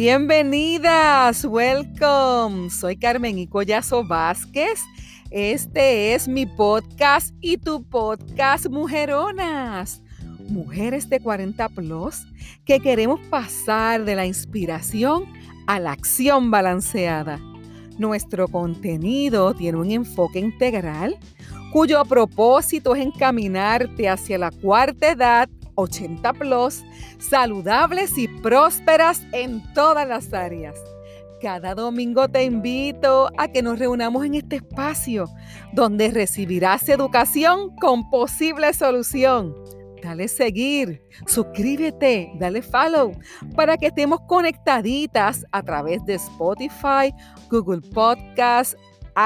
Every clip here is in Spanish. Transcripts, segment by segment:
Bienvenidas, welcome. Soy Carmen Icollazo Vázquez. Este es mi podcast y tu podcast Mujeronas. Mujeres de 40 plus que queremos pasar de la inspiración a la acción balanceada. Nuestro contenido tiene un enfoque integral cuyo propósito es encaminarte hacia la cuarta edad 80 plus, saludables y prósperas en todas las áreas. Cada domingo te invito a que nos reunamos en este espacio donde recibirás educación con posible solución. Dale seguir, suscríbete, dale follow para que estemos conectaditas a través de Spotify, Google Podcasts,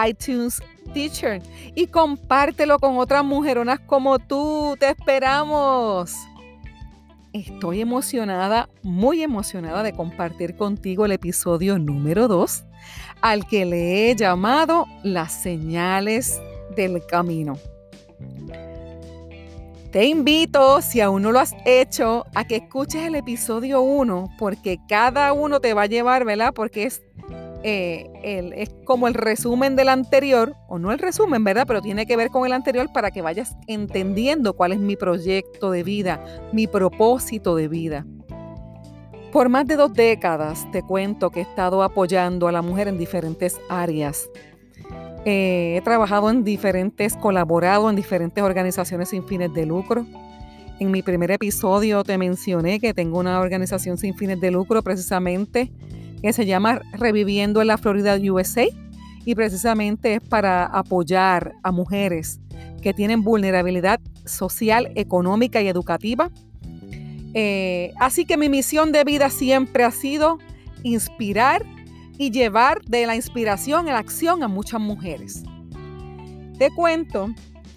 iTunes, Teacher y compártelo con otras mujeronas como tú. Te esperamos. Estoy emocionada, muy emocionada de compartir contigo el episodio número 2, al que le he llamado Las señales del camino. Te invito, si aún no lo has hecho, a que escuches el episodio 1, porque cada uno te va a llevar, ¿verdad? Porque es eh, es como el resumen del anterior, o no el resumen, ¿verdad? Pero tiene que ver con el anterior para que vayas entendiendo cuál es mi proyecto de vida, mi propósito de vida. Por más de dos décadas te cuento que he estado apoyando a la mujer en diferentes áreas. Eh, he trabajado en diferentes, colaborado en diferentes organizaciones sin fines de lucro. En mi primer episodio te mencioné que tengo una organización sin fines de lucro precisamente que se llama Reviviendo en la Florida USA y precisamente es para apoyar a mujeres que tienen vulnerabilidad social, económica y educativa. Eh, así que mi misión de vida siempre ha sido inspirar y llevar de la inspiración a la acción a muchas mujeres. Te cuento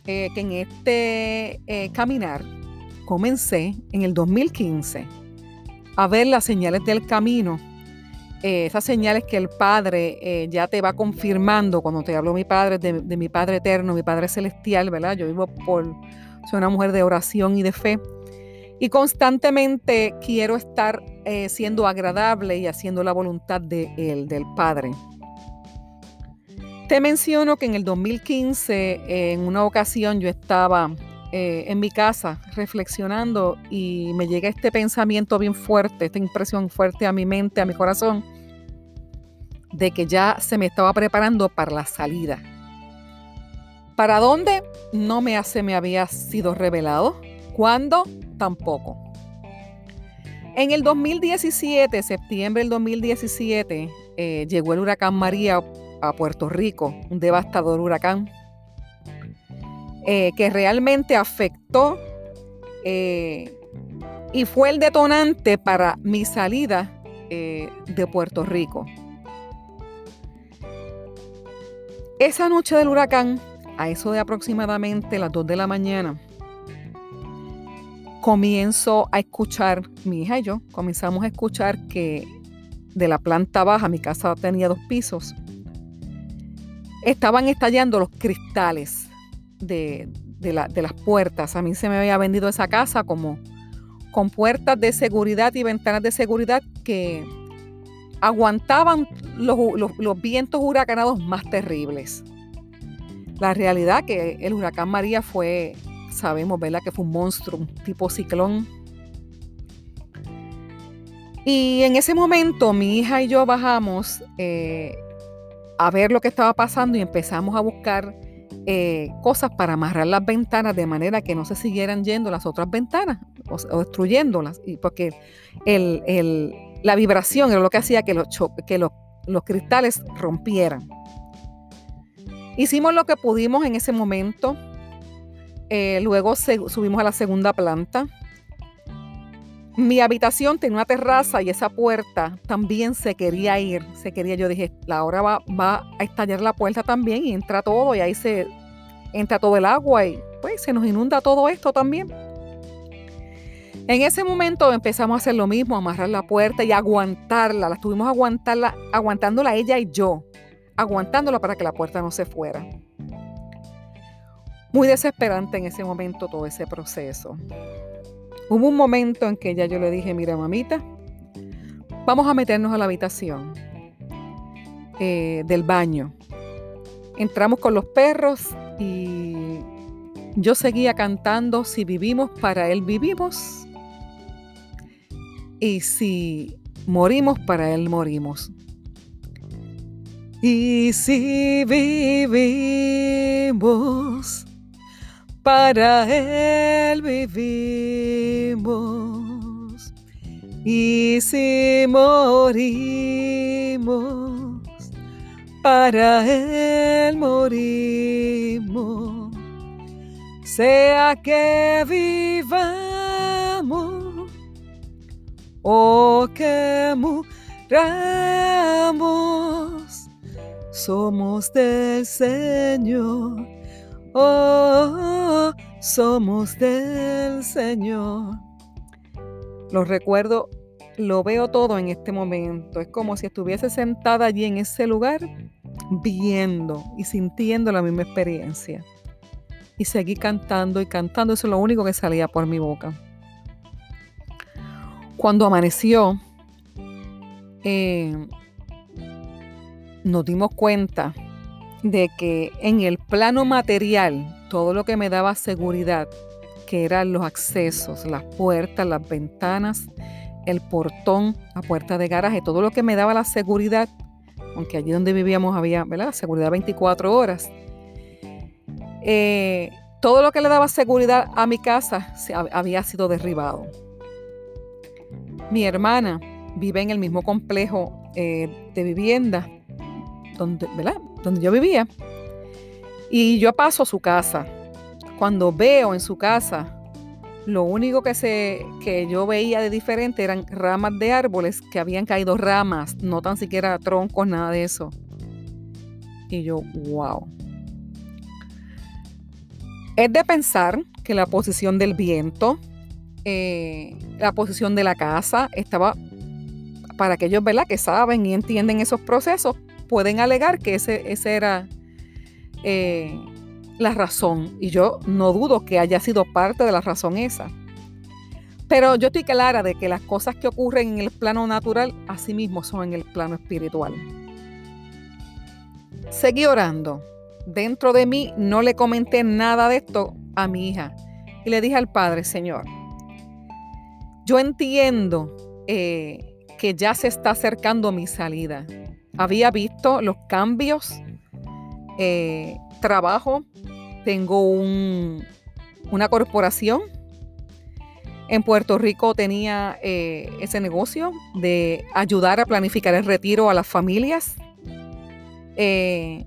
eh, que en este eh, caminar comencé en el 2015 a ver las señales del camino esas señales que el Padre eh, ya te va confirmando cuando te hablo mi Padre, de, mi Padre eterno, mi Padre celestial, ¿verdad? Yo vivo por, soy una mujer de oración y de fe. Y constantemente quiero estar eh, siendo agradable y haciendo la voluntad de Él, del Padre. Te menciono que en el 2015, en una ocasión, yo estaba en mi casa reflexionando y me llega este pensamiento bien fuerte, esta impresión fuerte a mi mente, a mi corazón, de que ya se me estaba preparando para la salida. ¿Para dónde? No me, hace, me había sido revelado. ¿Cuándo? Tampoco. En el 2017, septiembre del 2017, eh, llegó el huracán María a Puerto Rico, un devastador huracán eh, que realmente afectó eh, y fue el detonante para mi salida de Puerto Rico. Esa noche del huracán, a eso de aproximadamente las 2 de la mañana, comienzo a escuchar, mi hija y yo comenzamos a escuchar que de la planta baja, mi casa tenía dos pisos, estaban estallando los cristales de, de las puertas. A mí se me había vendido esa casa como con puertas de seguridad y ventanas de seguridad que aguantaban los, vientos huracanados más terribles. La realidad que el huracán María fue, sabemos, ¿verdad? Que fue un monstruo, un tipo ciclón. Y en ese momento mi hija y yo bajamos eh, a ver lo que estaba pasando y empezamos a buscar eh, cosas para amarrar las ventanas de manera que no se siguieran yendo las otras ventanas o, destruyéndolas. Y porque el, la vibración era lo que hacía que los, que los, cristales rompieran. Hicimos lo que pudimos en ese momento. Eh, luego subimos a la segunda planta. Mi habitación tenía una terraza y esa puerta también se quería ir. Se quería, yo dije, la hora va, va a estallar la puerta también y entra todo y ahí se entra todo el agua y pues se nos inunda todo esto también. En ese momento empezamos a hacer lo mismo, amarrar la puerta y aguantarla. La estuvimos aguantarla, aguantándola ella y yo, aguantándola para que la puerta no se fuera. Muy desesperante en ese momento todo ese proceso. Hubo un momento en que ya yo le dije, mira mamita, Vamos a meternos a la habitación eh, del baño. Entramos con los perros y yo seguía cantando, si vivimos para Él vivimos y si morimos para Él morimos. Y si vivimos, para Él vivimos. Y si morimos, para Él morimos. Sea que vivamos o que muramos, somos del Señor. Oh, somos del Señor. Lo recuerdo, lo veo todo en este momento. Es como si estuviese sentada allí en ese lugar viendo y sintiendo la misma experiencia. Y seguí cantando y cantando, eso es lo único que salía por mi boca. Cuando amaneció, eh, nos dimos cuenta de que en el plano material, todo lo que me daba seguridad, que eran los accesos, las puertas, las ventanas, el portón, la puerta de garaje, todo lo que me daba la seguridad, aunque allí donde vivíamos había ¿verdad? seguridad 24 horas. Eh, todo lo que le daba seguridad a mi casa había sido derribado. Mi hermana vive en el mismo complejo eh, de vivienda donde, donde yo vivía. Y yo paso a su casa. Cuando veo en su casa lo único que, se, que yo veía de diferente eran ramas de árboles que habían caído ramas, no tan siquiera troncos, nada de eso. Y yo, wow. Es de pensar que la posición del viento, eh, la posición de la casa, estaba, para aquellos ¿verdad? que saben y entienden esos procesos, pueden alegar que ese, ese era eh, la razón. Y yo no dudo que haya sido parte de la razón esa. Pero yo estoy clara de que las cosas que ocurren en el plano natural, asimismo son en el plano espiritual. Seguí orando. Dentro de mí no le comenté nada de esto a mi hija. Y le dije al Padre, Señor, yo entiendo eh, que ya se está acercando mi salida. Había visto los cambios, eh, trabajo tengo una corporación. En Puerto Rico tenía eh, ese negocio de ayudar a planificar el retiro a las familias. Eh,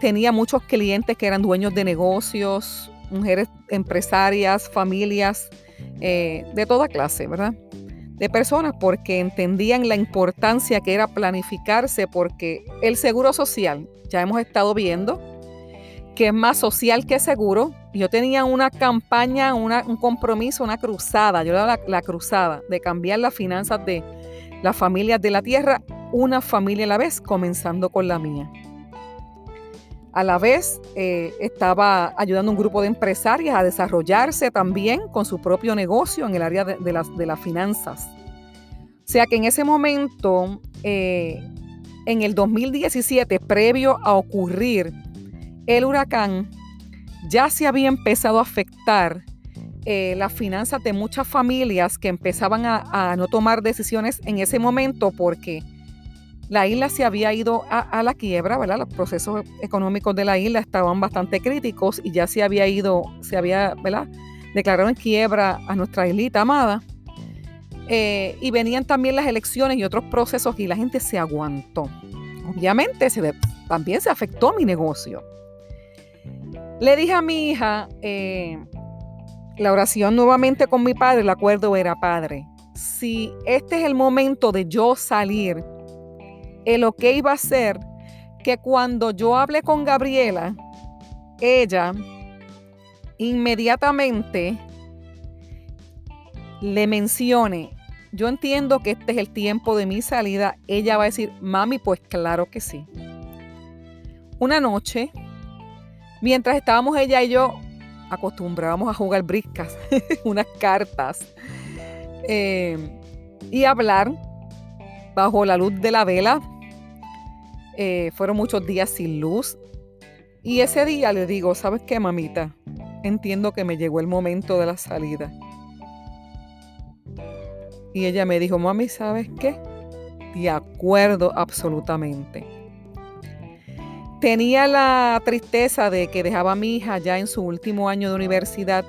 tenía muchos clientes que eran dueños de negocios, mujeres empresarias, familias de toda clase, ¿verdad? De personas porque entendían la importancia que era planificarse porque el seguro social, ya hemos estado viendo, que es más social que seguro. Yo tenía una campaña, un compromiso, una cruzada, yo era la, cruzada de cambiar las finanzas de las familias de la tierra, una familia a la vez, comenzando con la mía. A la vez eh, estaba ayudando a un grupo de empresarias a desarrollarse también con su propio negocio en el área de, las, finanzas. O sea que en ese momento, eh, en el 2017, previo a ocurrir el huracán ya se había empezado a afectar eh, las finanzas de muchas familias que empezaban a, no tomar decisiones en ese momento porque la isla se había ido a, la quiebra, ¿verdad? Los procesos económicos de la isla estaban bastante críticos y ya se había ido, se había, ¿verdad? Declarado en quiebra a nuestra islita amada. Eh, y venían también las elecciones y otros procesos y la gente se aguantó. Obviamente también se afectó mi negocio. Le dije a mi hija, eh, la oración nuevamente con mi padre, el acuerdo era, padre, si este es el momento de yo salir, el ok va a ser que cuando yo hable con Gabriela, ella inmediatamente le mencione, yo entiendo que este es el tiempo de mi salida, ella va a decir, mami, pues claro que sí. Una noche Mientras estábamos ella y yo, acostumbrábamos a jugar briscas, unas cartas, eh, y hablar. bajo la luz de la vela. Eh, fueron muchos días sin luz. Y ese día le digo, ¿sabes qué, mamita? Entiendo que me llegó el momento de la salida. Y ella me dijo, mami, ¿sabes qué? De acuerdo absolutamente. Tenía la tristeza de que dejaba a mi hija ya en su último año de universidad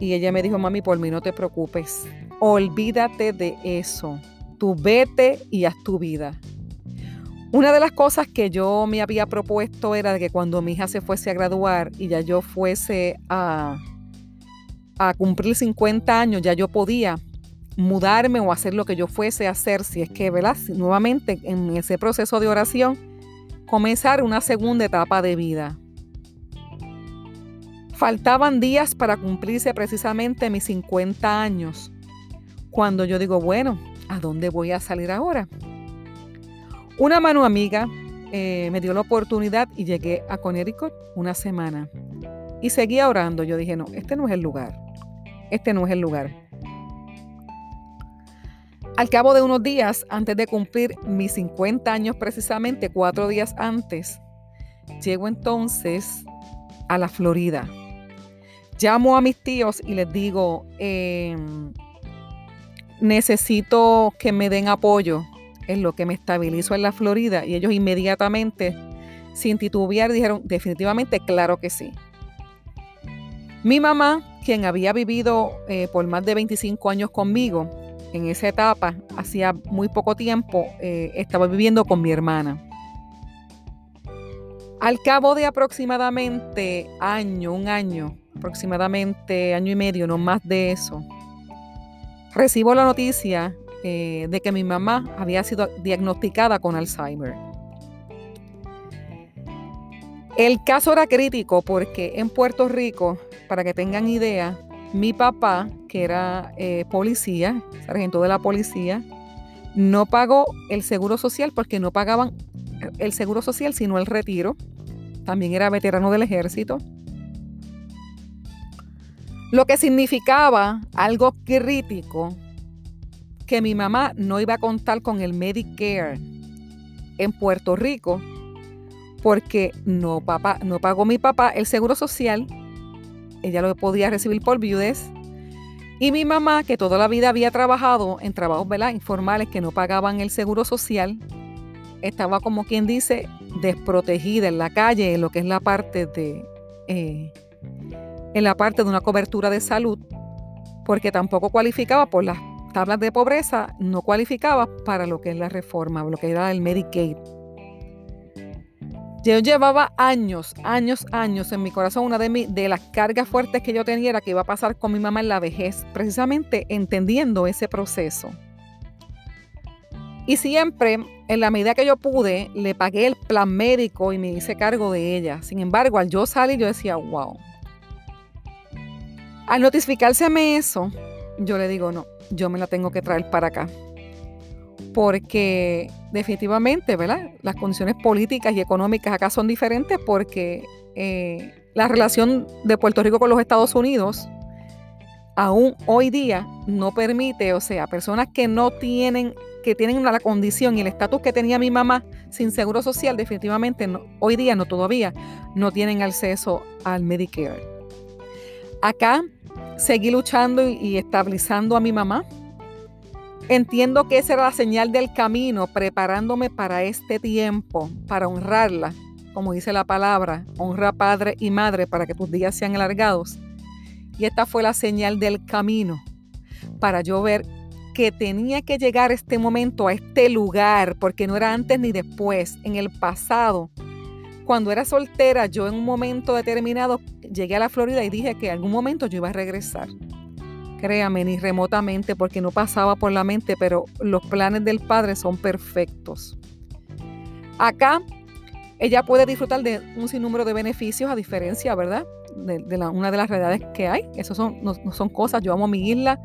y ella me dijo, mami, por mí no te preocupes, olvídate de eso, tú vete y haz tu vida. Una de las cosas que yo me había propuesto era que cuando mi hija se fuese a graduar y ya yo fuese a, a cumplir 50 años, ya yo podía mudarme o hacer lo que yo fuese a hacer, si es que, ¿verdad? nuevamente en ese proceso de oración, comenzar una segunda etapa de vida. Faltaban días para cumplirse precisamente mis 50 años, cuando yo digo, bueno, ¿a dónde voy a salir ahora? Una mano amiga eh, me dio la oportunidad y llegué a Connecticut una semana. Y seguía orando. Yo dije, no, este no es el lugar. Este no es el lugar. Al cabo de unos días, antes de cumplir mis 50 años precisamente, cuatro días antes, llego entonces a la Florida. Llamo a mis tíos y les digo, em, necesito que me den apoyo en lo que me estabilizo en la Florida. Y ellos inmediatamente, sin titubear, dijeron, definitivamente, claro que sí. Mi mamá, quien había vivido eh, por más de 25 años conmigo, en esa etapa, hacía muy poco tiempo, eh, estaba viviendo con mi hermana. Al cabo de aproximadamente año, un año, aproximadamente año y medio, no más de eso, recibo la noticia eh, de que mi mamá había sido diagnosticada con Alzheimer. El caso era crítico porque en Puerto Rico, para que tengan idea, mi papá, que era eh, policía, sargento de la policía, no pagó el seguro social porque no pagaban el seguro social sino el retiro. También era veterano del ejército. Lo que significaba algo crítico que mi mamá no iba a contar con el Medicare en Puerto Rico porque no, papá, no pagó mi papá el seguro social ella lo podía recibir por viudez. Y mi mamá, que toda la vida había trabajado en trabajos informales que no pagaban el seguro social, estaba como quien dice desprotegida en la calle, en lo que es la parte de, eh, en la parte de una cobertura de salud, porque tampoco cualificaba por las tablas de pobreza, no cualificaba para lo que es la reforma, lo que era el Medicaid. Yo llevaba años, años, años en mi corazón. Una de, de las cargas fuertes que yo tenía era que iba a pasar con mi mamá en la vejez, precisamente entendiendo ese proceso. Y siempre, en la medida que yo pude, le pagué el plan médico y me hice cargo de ella. Sin embargo, al yo salir, yo decía, wow. Al notificárseme eso, yo le digo, no, yo me la tengo que traer para acá porque definitivamente, ¿verdad? Las condiciones políticas y económicas acá son diferentes porque eh, la relación de Puerto Rico con los Estados Unidos aún hoy día no permite, o sea, personas que no tienen, que tienen la condición y el estatus que tenía mi mamá sin seguro social, definitivamente hoy día no todavía no tienen acceso al Medicare. Acá seguí luchando y estabilizando a mi mamá Entiendo que esa era la señal del camino, preparándome para este tiempo, para honrarla, como dice la palabra, honra padre y madre para que tus días sean alargados. Y esta fue la señal del camino, para yo ver que tenía que llegar este momento a este lugar, porque no era antes ni después, en el pasado. Cuando era soltera, yo en un momento determinado llegué a la Florida y dije que en algún momento yo iba a regresar. Créame, ni remotamente, porque no pasaba por la mente, pero los planes del Padre son perfectos. Acá, ella puede disfrutar de un sinnúmero de beneficios, a diferencia, ¿verdad? De, una de las realidades que hay. Eso son, no, son cosas. Yo amo mi isla,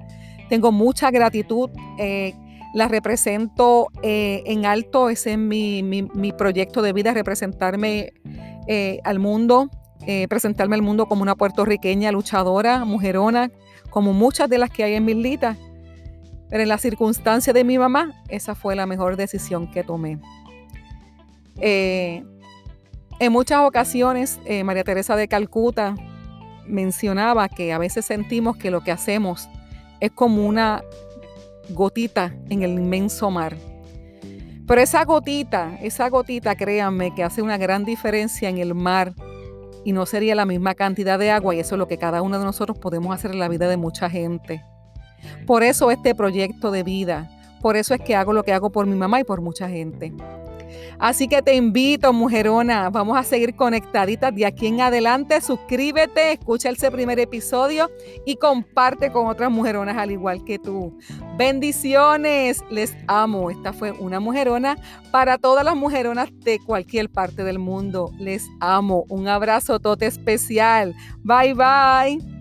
tengo mucha gratitud. Eh, la represento eh, en alto, ese es mi, mi, proyecto de vida, representarme eh, al mundo, presentarme al mundo como una puertorriqueña luchadora, mujerona, como muchas de las que hay en Milita, Pero en la circunstancia de mi mamá, esa fue la mejor decisión que tomé. Eh, en muchas ocasiones, eh, María Teresa de Calcuta mencionaba que a veces sentimos que lo que hacemos es como una gotita en el inmenso mar. Pero esa gotita, esa gotita, créanme, que hace una gran diferencia en el mar y no sería la misma cantidad de agua y eso es lo que cada uno de nosotros podemos hacer en la vida de mucha gente. Por eso este proyecto de vida, por eso es que hago lo que hago por mi mamá y por mucha gente. Así que te invito, mujerona, vamos a seguir conectaditas de aquí en adelante. Suscríbete, escucha ese primer episodio y comparte con otras mujeronas al igual que tú. Bendiciones, les amo. Esta fue una mujerona para todas las mujeronas de cualquier parte del mundo. Les amo. Un abrazo tote especial. Bye bye.